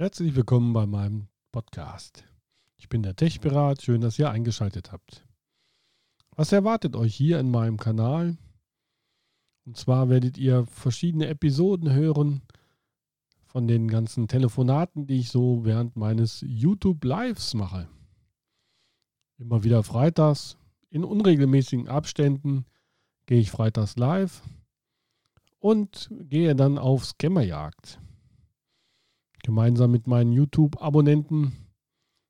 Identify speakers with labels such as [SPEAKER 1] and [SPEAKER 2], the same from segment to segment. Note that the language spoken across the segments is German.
[SPEAKER 1] Herzlich willkommen bei meinem Podcast. Ich bin der Techpirat, schön, dass ihr eingeschaltet habt. Was erwartet euch hier in meinem Kanal? Und zwar werdet ihr verschiedene Episoden hören von den ganzen Telefonaten, die ich so während meines YouTube Lives mache. Immer wieder freitags, in unregelmäßigen Abständen gehe ich freitags live und gehe dann auf Scammerjagd. Gemeinsam mit meinen YouTube-Abonnenten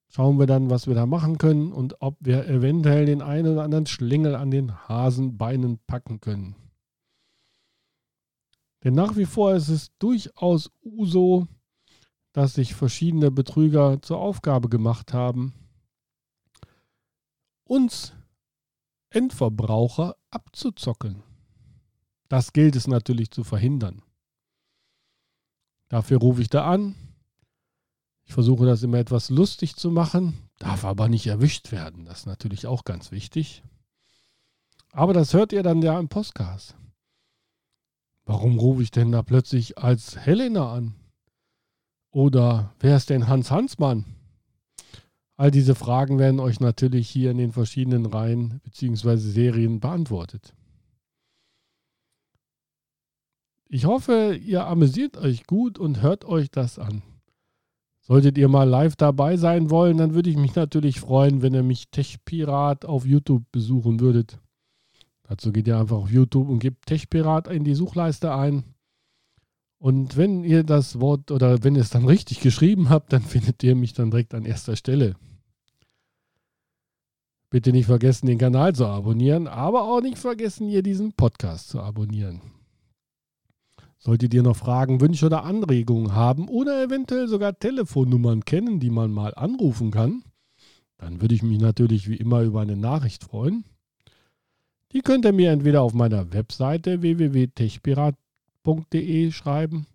[SPEAKER 1] schauen wir dann, was wir da machen können und ob wir eventuell den einen oder anderen Schlingel an den Hasenbeinen packen können. Denn nach wie vor ist es durchaus Uso, dass sich verschiedene Betrüger zur Aufgabe gemacht haben, uns Endverbraucher abzuzockeln. Das gilt es natürlich zu verhindern. Dafür rufe ich da an. Ich versuche das immer etwas lustig zu machen, darf aber nicht erwischt werden. Das ist natürlich auch ganz wichtig. Aber das hört ihr dann ja im Podcast. Warum rufe ich denn da plötzlich als Helena an? Oder wer ist denn Hans Hansmann? All diese Fragen werden euch natürlich hier in den verschiedenen Reihen bzw. Serien beantwortet. Ich hoffe, ihr amüsiert euch gut und hört euch das an. Solltet ihr mal live dabei sein wollen, dann würde ich mich natürlich freuen, wenn ihr mich Techpirat auf YouTube besuchen würdet. Dazu geht ihr einfach auf YouTube und gebt Techpirat in die Suchleiste ein. Und wenn ihr das Wort oder wenn ihr es dann richtig geschrieben habt, dann findet ihr mich dann direkt an erster Stelle. Bitte nicht vergessen, den Kanal zu abonnieren, aber auch nicht vergessen, hier diesen Podcast zu abonnieren. Solltet ihr noch Fragen, Wünsche oder Anregungen haben oder eventuell sogar Telefonnummern kennen, die man mal anrufen kann, dann würde ich mich natürlich wie immer über eine Nachricht freuen. Die könnt ihr mir entweder auf meiner Webseite www.techpirat.de schreiben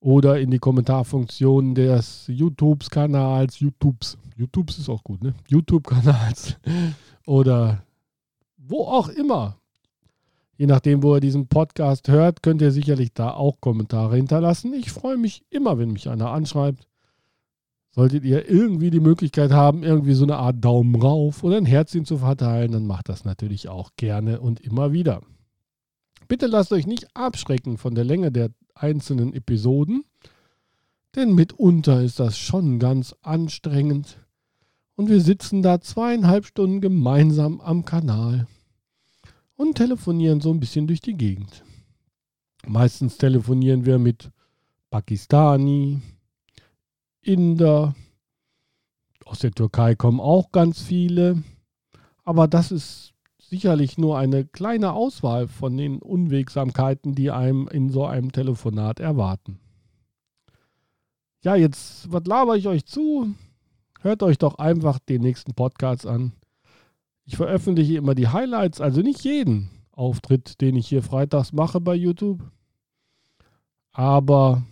[SPEAKER 1] oder in die Kommentarfunktion des YouTubes-Kanals, YouTubes, YouTubes ist auch gut, ne? YouTube-Kanals oder wo auch immer. Je nachdem, wo ihr diesen Podcast hört, könnt ihr sicherlich da auch Kommentare hinterlassen. Ich freue mich immer, wenn mich einer anschreibt. Solltet ihr irgendwie die Möglichkeit haben, irgendwie so eine Art Daumen rauf oder ein Herzchen zu verteilen, dann macht das natürlich auch gerne und immer wieder. Bitte lasst euch nicht abschrecken von der Länge der einzelnen Episoden, denn mitunter ist das schon ganz anstrengend. Und wir sitzen da zweieinhalb Stunden gemeinsam am Kanal und telefonieren so ein bisschen durch die Gegend. Meistens telefonieren wir mit Pakistani, Inder, aus der Türkei kommen auch ganz viele, aber das ist sicherlich nur eine kleine Auswahl von den Unwegsamkeiten, die einem in so einem Telefonat erwarten. Ja, jetzt, was laber ich euch zu? Hört euch doch einfach den nächsten Podcast an. Ich veröffentliche immer die Highlights, also nicht jeden Auftritt, den ich hier freitags mache bei YouTube. Aber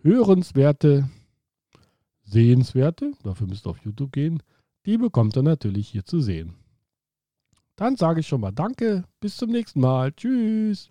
[SPEAKER 1] hörenswerte, sehenswerte, dafür müsst ihr auf YouTube gehen, die bekommt ihr natürlich hier zu sehen. Dann sage ich schon mal Danke, bis zum nächsten Mal. Tschüss.